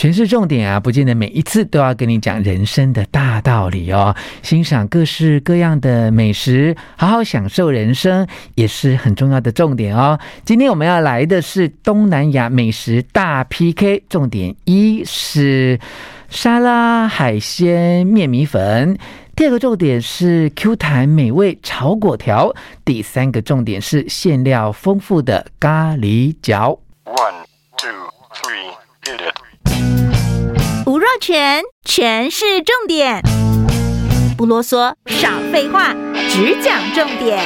全是重点啊，不见得每一次都要跟你讲人生的大道理哦。欣赏各式各样的美食，好好享受人生，也是很重要的重点哦。今天我们要来的是东南亚美食大 PK，重点一是沙拉海鲜面米粉，第二个重点是 Q 弹美味炒粿条，第三个重点是馅料丰富的咖喱饺。One, two, three. 吴若权，权式重点，不啰嗦，少废话，只讲重点。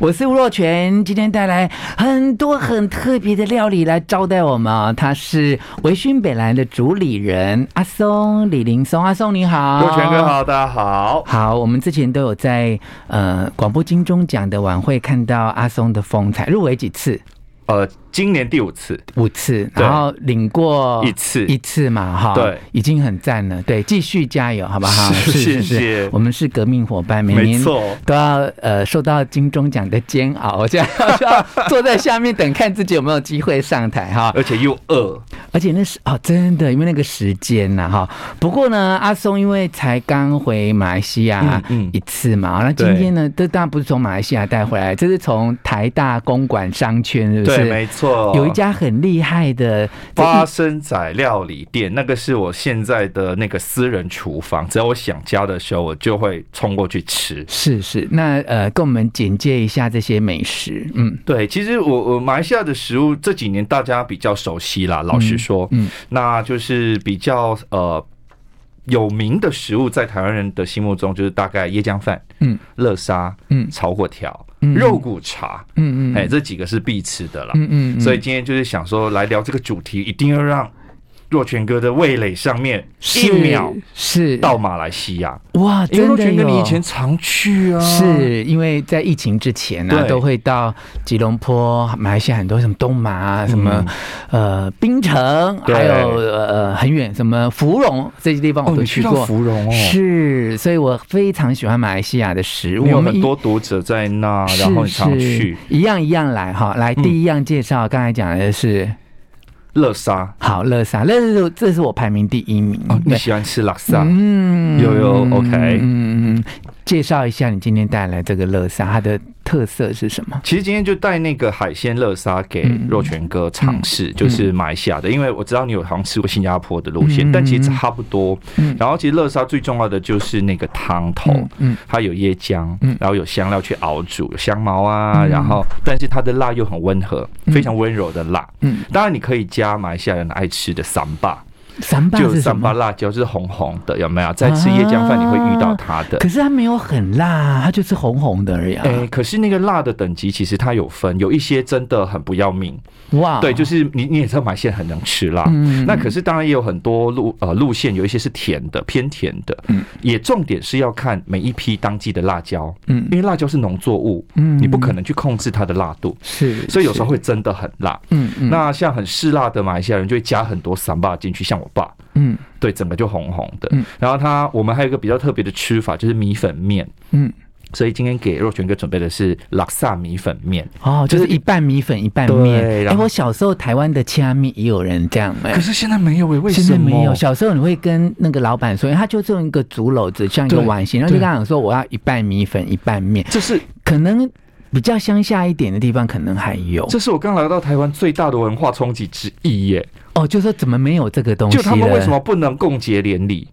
我是吴若全，今天带来很多很特别的料理来招待我们啊。他是微醺北兰的主理人阿松李林松，阿松你好，若全哥好，大家好。好，我们之前都有在呃广播金钟奖的晚会看到阿松的风采，入围几次？呃，今年第五次，五次，然后领过一次，一次嘛，哈，对，已经很赞了，对，继续加油，好不好？是是是，我们是革命伙伴，每年都要呃受到金钟奖的煎熬，这样要 坐在下面等看自己有没有机会上台哈，而且又饿，而且那是哦，真的，因为那个时间呐哈。不过呢，阿松因为才刚回马来西亚一次嘛，那今天呢，这当然不是从马来西亚带回来，这是从台大公馆商圈，是不是？对，没错，有一家很厉害的花生仔料理店，那个是我现在的那个私人厨房。只要我想家的时候，我就会冲过去吃。是是，那呃，跟我们简介一下这些美食。嗯，对，其实我我马来西亚的食物这几年大家比较熟悉啦，老实说，嗯，那就是比较呃。有名的食物在台湾人的心目中就是大概椰浆饭、嗯，乐沙、嗯，炒粿条、嗯，肉骨茶，嗯嗯，哎，这几个是必吃的啦，嗯嗯，所以今天就是想说来聊这个主题，一定要让。若泉哥的味蕾上面一秒是到马来西亚哇！因为若泉哥你以前常去啊，是因为在疫情之前呢、啊，都会到吉隆坡、马来西亚很多什么东马啊，什么呃槟城，还有呃很远什么芙蓉这些地方我都去过。哦、芙蓉哦，是，所以我非常喜欢马来西亚的食物。有很多读者在那，然后常去，一样一样来哈。来，第一样介绍，刚才讲的是。乐沙好，乐沙，乐是，这是我排名第一名。哦，你喜欢吃拉沙？嗯，有有，OK。嗯嗯，介绍一下你今天带来这个乐沙，它的。特色是什么？其实今天就带那个海鲜乐沙给若泉哥尝试，就是马来西亚的，因为我知道你有好像吃过新加坡的路线，但其实差不多。然后其实乐沙最重要的就是那个汤头，嗯，它有椰浆，然后有香料去熬煮，有香茅啊，然后但是它的辣又很温和，非常温柔的辣。嗯，当然你可以加马来西亚人爱吃的三巴。三巴是三八辣椒，就是红红的，有没有？在吃椰浆饭你会遇到它的，可是它没有很辣，它就是红红的而已。哎，可是那个辣的等级其实它有分，有一些真的很不要命。哇，对，就是你你也知道马来西亚很能吃辣，那可是当然也有很多路呃路线，有一些是甜的，偏甜的。嗯，也重点是要看每一批当季的辣椒，嗯，因为辣椒是农作物，嗯，你不可能去控制它的辣度，是，所以有时候会真的很辣。嗯嗯，那像很嗜辣的马来西亚人就会加很多三八进去，像我。爸，嗯，对，整个就红红的。嗯，然后他，我们还有一个比较特别的吃法，就是米粉面。嗯，所以今天给若泉哥准备的是拉萨米粉面。哦，就是一半米粉一半面。哎，我小时候台湾的掐米也有人这样，可是现在没有诶，为什么？现在没有。小时候你会跟那个老板说，他就用一个竹篓子，像一个碗形，然后就跟他讲说，我要一半米粉一半面。这是可能比较乡下一点的地方，可能还有。这是我刚来到台湾最大的文化冲击之一耶。哦，就说怎么没有这个东西？就他们为什么不能共结连理？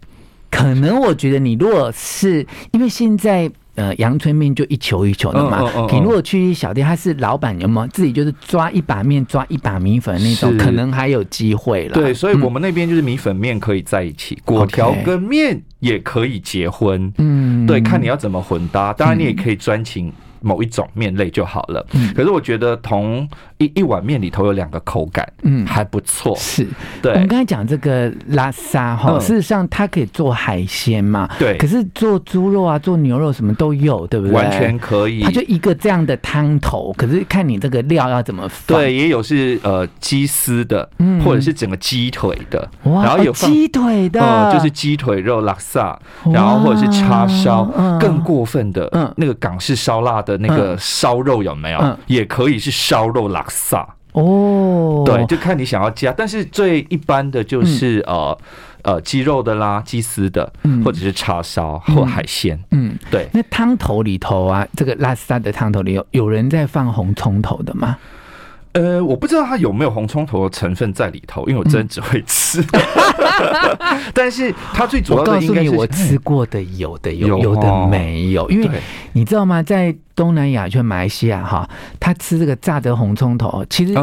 可能我觉得你如果是因为现在呃阳春面就一球一球的嘛，你如果去小店，他是老板有没有自己就是抓一把面抓一把米粉那种，可能还有机会了。对，所以我们那边就是米粉面可以在一起，果条跟面也可以结婚。嗯，对，看你要怎么混搭。当然你也可以专情。某一种面类就好了，嗯，可是我觉得同一一碗面里头有两个口感，嗯，还不错。是，对。我们刚才讲这个拉萨哈，事实上它可以做海鲜嘛，对。可是做猪肉啊，做牛肉什么都有，对不对？完全可以。它就一个这样的汤头，可是看你这个料要怎么放。对，也有是呃鸡丝的，嗯，或者是整个鸡腿的，哇，然后有鸡腿的，呃，就是鸡腿肉拉萨，然后或者是叉烧，更过分的，嗯，那个港式烧腊的。那个烧肉有没有？嗯，也可以是烧肉拉萨。哦，对，就看你想要加，但是最一般的就是、嗯、呃呃鸡肉的啦，鸡丝的，嗯、或者是叉烧或海鲜，嗯，对。那汤头里头啊，这个拉萨的汤头里有有人在放红葱头的吗？呃，我不知道它有没有红葱头的成分在里头，因为我真的只会吃。嗯、但是它最主要的应该是，我吃过的有的有，有的没有，因为你知道吗？在东南亚，就马来西亚哈，他吃这个炸的红葱头，其实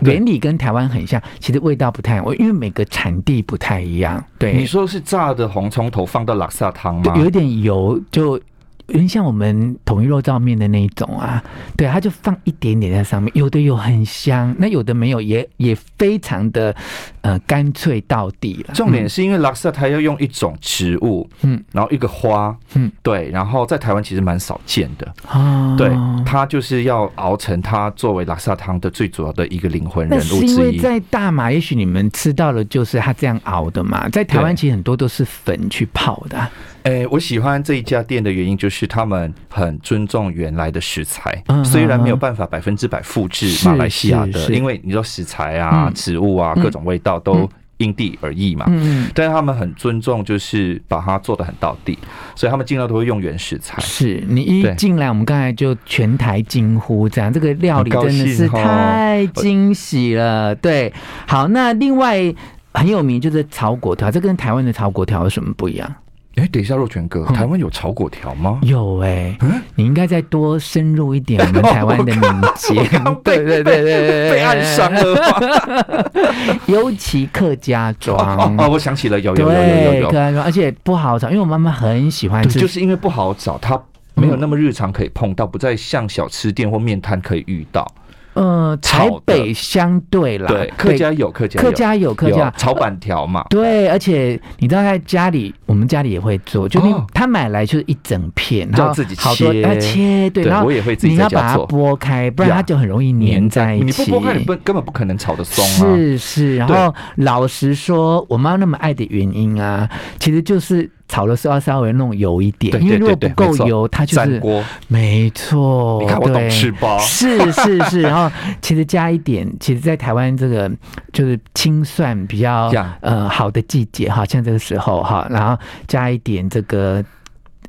原理跟台湾很像，其实味道不太我，因为每个产地不太一样。对，你说是炸的红葱头放到拉萨汤吗？有一点油就。有点像我们统一肉燥面的那一种啊，对，它就放一点点在上面，有的有很香，那有的没有，也也非常的呃干脆到底了。重点是因为拉萨它要用一种植物，嗯，然后一个花，嗯，对，然后在台湾其实蛮少见的啊，对，它就是要熬成它作为拉萨汤的最主要的一个灵魂人物之一。因为在大马，也许你们吃到的就是它这样熬的嘛，在台湾其实很多都是粉去泡的。哎、欸，我喜欢这一家店的原因就是他们很尊重原来的食材，嗯、虽然没有办法百分之百复制马来西亚的，因为你说食材啊、嗯、植物啊、各种味道都因地而异嘛。嗯，但是他们很尊重，就是把它做的很到地，所以他们尽量都会用原食材。是你一进来，我们刚才就全台惊呼，这样这个料理真的是太惊喜了。对，好，那另外很有名就是炒粿条，这跟台湾的炒粿条有什么不一样？哎、欸，等一下，若泉哥，台湾有炒粿条吗？嗯、有哎、你应该再多深入一点我们台湾的民间。对对对对对，被暗伤了。尤其客家庄哦，哦，我想起了，有有有有有有，客家庄，而且不好找，因为我妈妈很喜欢吃，就是因为不好找，它没有那么日常可以碰到，不再像小吃店或面摊可以遇到。呃，台北相对啦，对，客家有客家客家有客家。炒板条嘛，对，而且你知道在家里，我们家里也会做，就你他买来就是一整片，然后自己切，他切，对，然后我也会自己你要把它剥开，不然它就很容易粘在一起。你不剥开，你不根本不可能炒得松。是是，然后老实说，我妈那么爱的原因啊，其实就是。炒的时候要稍微弄油一点，因为如果不够油，它就是没错。你看我懂吃吧？是是是，然后其实加一点，其实，在台湾这个就是青蒜比较呃好的季节哈，像这个时候哈，然后加一点这个。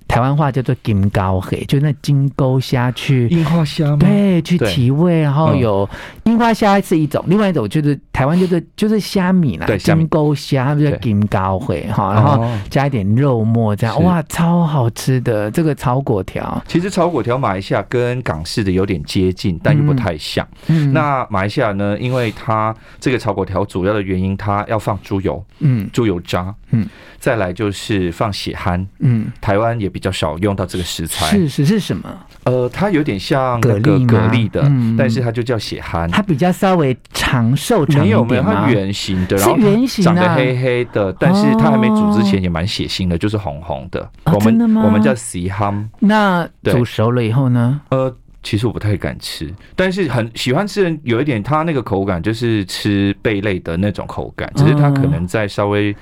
台湾话叫做金高黑，就那金钩虾去樱花虾吗？对，去提味，然后有樱花虾是一种，另外一种就是台湾就是就是虾米啦，金钩虾，它叫金高黑哈，然后加一点肉末这样，哇，超好吃的这个炒粿条。其实炒粿条马来西亚跟港式的有点接近，但又不太像。嗯，那马来西亚呢？因为它这个炒粿条主要的原因，它要放猪油，嗯，猪油渣，嗯，再来就是放血蚶，嗯，台湾也。比较少用到这个食材，是是是什么？呃，它有点像蛤蜊蛤蜊的，嗯、但是它就叫血蛤。它比较稍微长寿长一点吗？没有没有，它圆形的，然后长得黑黑的，但是它还没煮之前也蛮血腥的，就是红红的。哦、我们？我们叫死蛤。那煮熟了以后呢？呃，其实我不太敢吃，但是很喜欢吃人有一点，它那个口感就是吃贝类的那种口感，只是它可能在稍微。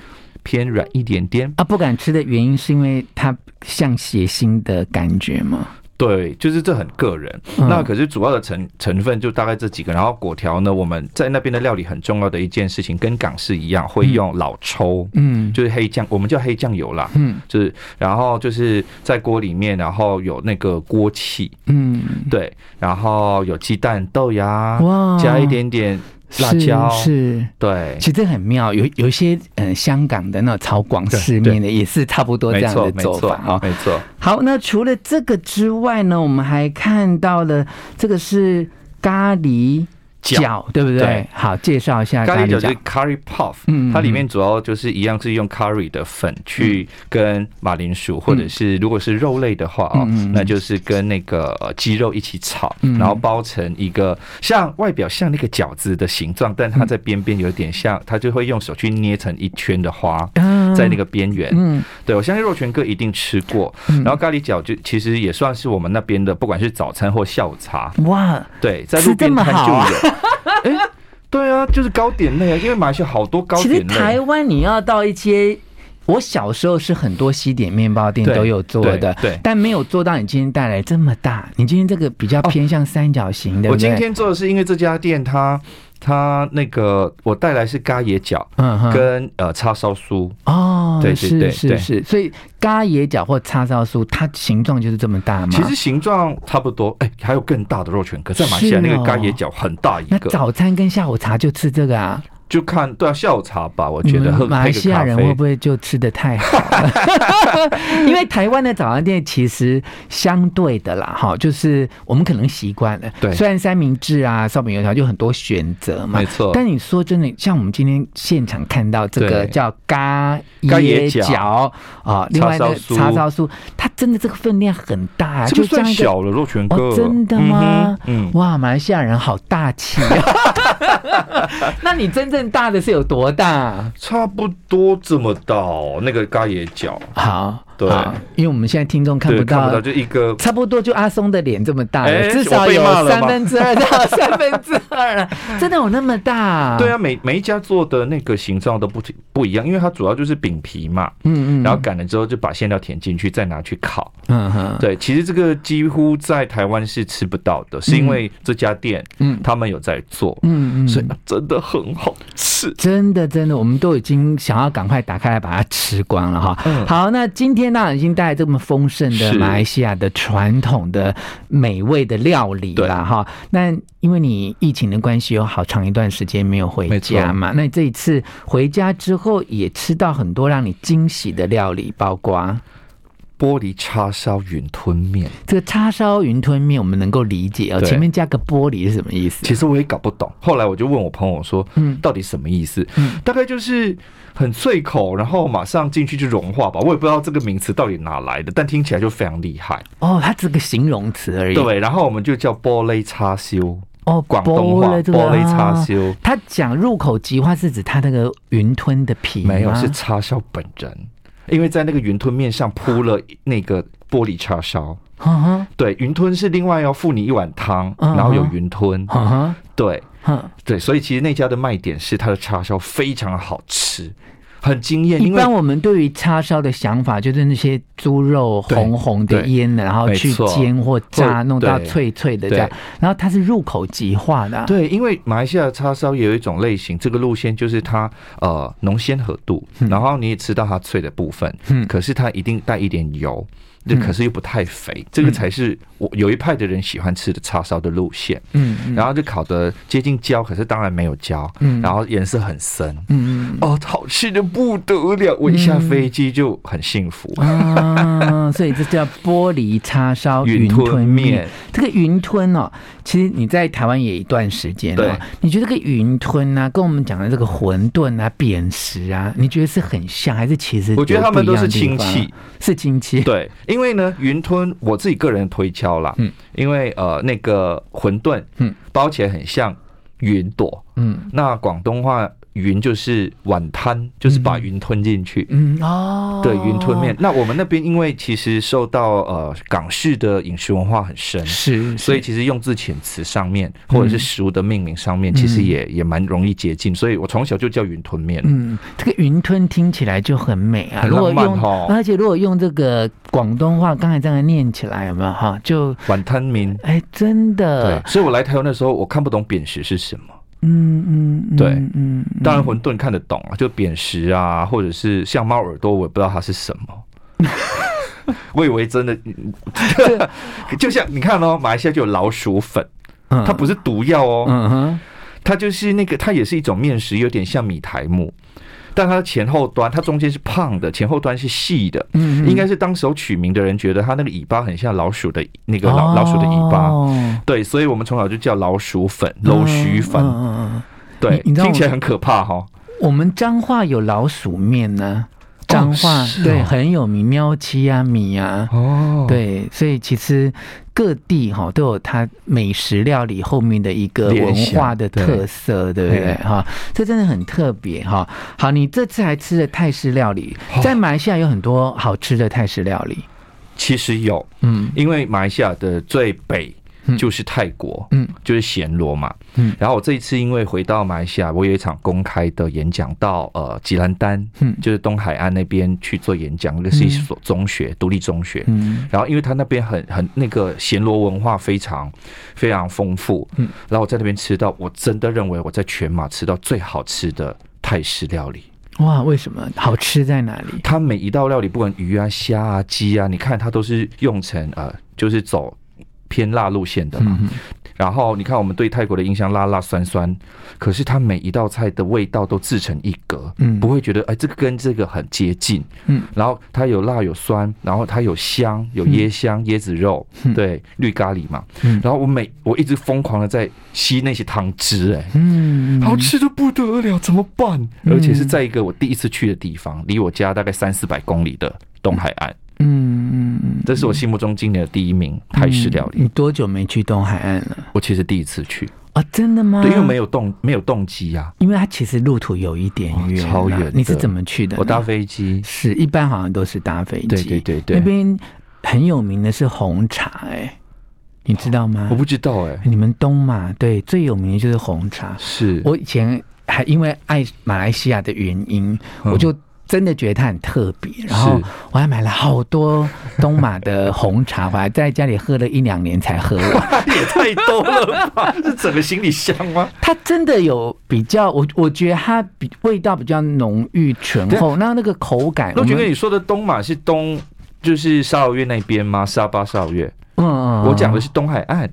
偏软一点点啊，不敢吃的原因是因为它像血腥的感觉吗？对，就是这很个人。嗯、那可是主要的成成分就大概这几个。然后果条呢，我们在那边的料理很重要的一件事情，跟港式一样，会用老抽，嗯，就是黑酱，我们叫黑酱油啦，嗯，就是然后就是在锅里面，然后有那个锅气，嗯，对，然后有鸡蛋、豆芽，哇，加一点点。辣椒是，是对，其实这很妙。有有一些嗯、呃，香港的那种炒广式面的也是差不多这样的做法啊。没错。好，那除了这个之外呢，我们还看到了这个是咖喱。饺对不对？对，好，介绍一下咖喱饺，就是 curry puff，嗯，它里面主要就是一样是用 curry 的粉去跟马铃薯，或者是如果是肉类的话哦，那就是跟那个鸡肉一起炒，然后包成一个像外表像那个饺子的形状，但它在边边有点像，它就会用手去捏成一圈的花，在那个边缘。嗯，对，我相信若泉哥一定吃过。然后咖喱饺就其实也算是我们那边的，不管是早餐或下午茶。哇，对，在路边摊就有。哎、对啊，就是糕点类啊，因为马来西亚好多糕点类。其实台湾你要到一些我小时候是很多西点面包店都有做的，对，对，但没有做到你今天带来这么大。你今天这个比较偏向三角形的。我今天做的是因为这家店它它那个我带来是咖椰角，嗯，跟呃叉烧酥哦，对对对是是是，所以咖椰角或叉烧酥它形状就是这么大吗？其实形状差不多，哎，还有更大的肉卷，可是在马来西亚那个咖椰角很大一个。那早餐跟下午茶就吃这个啊？就看对啊，下午茶吧，我觉得喝马来西亚人会不会就吃的太好了？因为台湾的早餐店其实相对的啦，哈，就是我们可能习惯了。对，虽然三明治啊、烧饼油条就很多选择嘛，没错。但你说真的，像我们今天现场看到这个叫咖椰角啊，另外的叉烧酥，它真的这个分量很大，就算小了肉全哥，真的吗？嗯，哇，马来西亚人好大气啊！那你真正。大的是有多大？差不多这么大哦，那个嘎野角。好。对，因为我们现在听众看不到，看不到就一个，差不多就阿松的脸这么大，至少有三分之二到 三分之二了，真的有那么大？对啊，每每一家做的那个形状都不不一样，因为它主要就是饼皮嘛，嗯嗯，然后擀了之后就把馅料填进去，再拿去烤，嗯哼，对，其实这个几乎在台湾是吃不到的，是因为这家店，嗯，他们有在做，嗯嗯，所以真的很好吃，真的真的，我们都已经想要赶快打开来把它吃光了哈。嗯。好，那今天。天呐，已经带来这么丰盛的马来西亚的传统的美味的料理了哈。那因为你疫情的关系，有好长一段时间没有回家嘛。那这一次回家之后，也吃到很多让你惊喜的料理，包括玻璃叉烧云吞面。这个叉烧云吞面我们能够理解哦，前面加个玻璃是什么意思？其实我也搞不懂。后来我就问我朋友说：“嗯，到底什么意思？”嗯，大概就是。很脆口，然后马上进去就融化吧。我也不知道这个名词到底哪来的，但听起来就非常厉害。哦，它只是个形容词而已。对，然后我们就叫玻璃叉烧。哦，广东话玻璃，叉烧。他讲入口即化是指它那个云吞的皮，没有是叉烧本人，因为在那个云吞面上铺了 那个玻璃叉烧。对，云吞是另外要付你一碗汤，然后有云吞。对。对，所以其实那家的卖点是它的叉烧非常好吃，很惊艳。一般我们对于叉烧的想法就是那些猪肉红红的腌的，然后去煎或炸，弄到脆脆的这样。然后它是入口即化的。对，因为马来西亚的叉烧也有一种类型，这个路线就是它呃浓鲜合度，然后你也吃到它脆的部分，嗯，可是它一定带一点油。这可是又不太肥，嗯、这个才是我有一派的人喜欢吃的叉烧的路线。嗯，嗯然后就烤的接近焦，可是当然没有焦。嗯，然后颜色很深。嗯嗯，哦，好吃的不得了，我一下飞机就很幸福。啊，所以这叫玻璃叉烧 云吞面。这个云吞哦，其实你在台湾也一段时间了。对，你觉得这个云吞啊，跟我们讲的这个馄饨啊、扁食啊，你觉得是很像，还是其实我觉得他们都是亲戚，是亲戚。对。因为呢，云吞我自己个人推敲啦，嗯，因为呃，那个馄饨，嗯，包起来很像云朵，嗯，那广东话。云就是碗摊，就是把云吞进去。嗯哦，对，云吞面。那我们那边因为其实受到呃港式的饮食文化很深，是，所以其实用字遣词上面或者是食物的命名上面，其实也也蛮容易接近。所以我从小就叫云吞面。嗯，这个云吞听起来就很美啊，很浪漫哈。而且如果用这个广东话，刚才这样念起来有没有哈？就碗摊名。哎，真的。对，所以我来台湾的时候，我看不懂扁食是什么。嗯嗯，对，嗯，当然馄饨看得懂啊，就扁食啊，或者是像猫耳朵，我也不知道它是什么。我以为真的，就像你看哦，马来西亚就有老鼠粉，它不是毒药哦，它就是那个，它也是一种面食，有点像米苔目。但它的前后端，它中间是胖的，前后端是细的，嗯，应该是当时候取名的人觉得它那个尾巴很像老鼠的那个老老鼠的尾巴，对，所以我们从小就叫老鼠粉、老鼠粉，对，听起来很可怕哈。我们彰化有老鼠面呢。彰化、哦哦、对很有名，喵七啊米啊，哦，对，所以其实各地哈都有它美食料理后面的一个文化的特色，对，对不对哈？这真的很特别哈。好，你这次还吃了泰式料理，在马来西亚有很多好吃的泰式料理，其实有，嗯，因为马来西亚的最北就是泰国，嗯，就是暹罗嘛，嗯。然后我这一次因为回到马来西亚，我有一场公开的演讲到呃吉兰丹，嗯，就是东海岸那边去做演讲，那是一所中学，独立中学，嗯。然后因为他那边很很那个暹罗文化非常非常丰富，嗯。然后我在那边吃到，我真的认为我在全马吃到最好吃的泰式料理。哇，为什么好吃在哪里？它每一道料理，不管鱼啊、虾啊、鸡啊，你看它都是用成呃，就是走偏辣路线的嘛。嗯然后你看，我们对泰国的印象辣辣酸酸，可是它每一道菜的味道都自成一格，嗯，不会觉得哎，这个跟这个很接近，嗯，然后它有辣有酸，然后它有香，有椰香、椰子肉，对，绿咖喱嘛，嗯，然后我每我一直疯狂的在吸那些汤汁，哎，嗯，好吃的不得了，怎么办？而且是在一个我第一次去的地方，离我家大概三四百公里的东海岸。嗯嗯嗯，这是我心目中今年的第一名泰式料理。你多久没去东海岸了？我其实第一次去啊，真的吗？对，因为没有动，没有动机呀。因为它其实路途有一点远，超远。你是怎么去的？我搭飞机。是一般好像都是搭飞机。对对对对。那边很有名的是红茶，哎，你知道吗？我不知道，哎。你们东马对最有名的就是红茶。是我以前还因为爱马来西亚的原因，我就。真的觉得它很特别，然后我还买了好多东马的红茶，我还在家里喝了一两年才喝完，也太多了吧？是整个行李箱吗？它真的有比较，我我觉得它比味道比较浓郁醇厚，那那个口感。我觉得你说的东马是东，就是沙劳越那边吗？沙巴沙劳越。嗯嗯，我讲的是东海岸。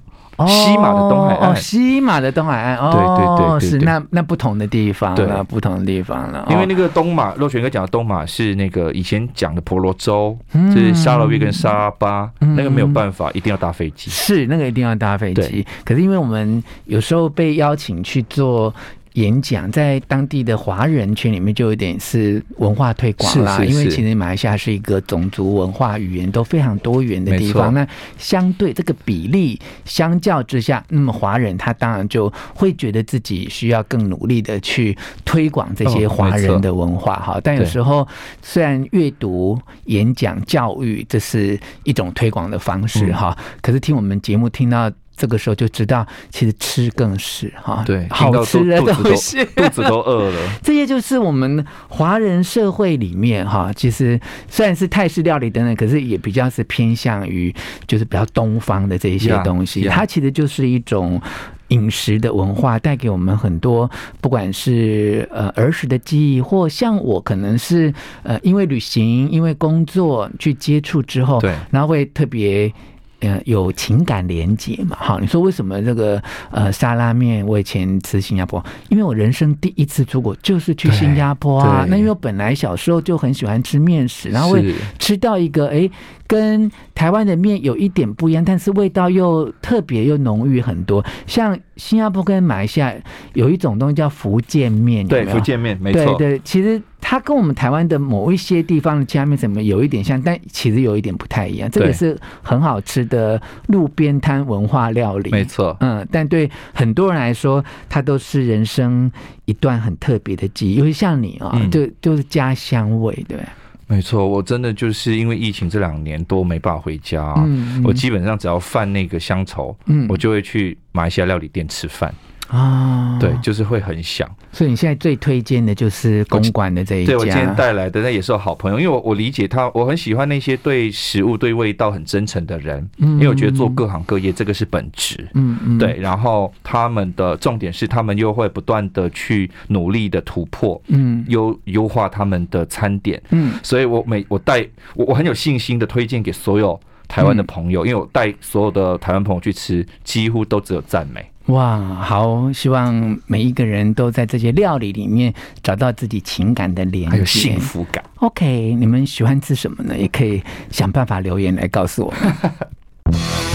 西马的东海岸，西马的东海岸，哦，对对对，是那那不同的地方，了，不同的地方了。因为那个东马，若权哥讲的东马是那个以前讲的婆罗洲，就是沙劳越跟沙巴，那个没有办法，一定要搭飞机。是那个一定要搭飞机，可是因为我们有时候被邀请去做。演讲在当地的华人圈里面就有点是文化推广啦，因为其实马来西亚是一个种族文化语言都非常多元的地方。那相对这个比例相较之下，那么华人他当然就会觉得自己需要更努力的去推广这些华人的文化哈。但有时候虽然阅读、演讲、教育这是一种推广的方式哈，可是听我们节目听到。这个时候就知道，其实吃更是哈，对，好吃的东西，肚子都饿了。这些就是我们华人社会里面哈，其实虽然是泰式料理等等，可是也比较是偏向于就是比较东方的这一些东西。它其实就是一种饮食的文化，带给我们很多，不管是呃儿时的记忆，或像我可能是呃因为旅行、因为工作去接触之后，对，然后会特别。呃，有情感连接嘛？哈，你说为什么这个呃沙拉面？我以前吃新加坡，因为我人生第一次出国就是去新加坡啊。那因为我本来小时候就很喜欢吃面食，然后会吃到一个哎。跟台湾的面有一点不一样，但是味道又特别又浓郁很多。像新加坡跟马来西亚有一种东西叫福建面，对，福建面没错。对对，其实它跟我们台湾的某一些地方的其他面什么有一点像，但其实有一点不太一样。这个是很好吃的路边摊文化料理，没错。嗯，但对很多人来说，它都是人生一段很特别的记忆，尤其像你啊，就就是家乡味，对。没错，我真的就是因为疫情这两年多没办法回家，嗯，我基本上只要犯那个乡愁，嗯，我就会去马来西亚料理店吃饭。啊，对，就是会很想。所以你现在最推荐的就是公馆的这一家。对，我今天带来的那也是我好朋友，因为我我理解他，我很喜欢那些对食物、对味道很真诚的人。嗯，因为我觉得做各行各业这个是本职。嗯嗯。对，然后他们的重点是，他们又会不断的去努力的突破，嗯，优优化他们的餐点。嗯，所以我每我带我我很有信心的推荐给所有台湾的朋友，因为我带所有的台湾朋友去吃，几乎都只有赞美。哇，好！希望每一个人都在这些料理里面找到自己情感的连接，还有幸福感。OK，你们喜欢吃什么呢？也可以想办法留言来告诉我。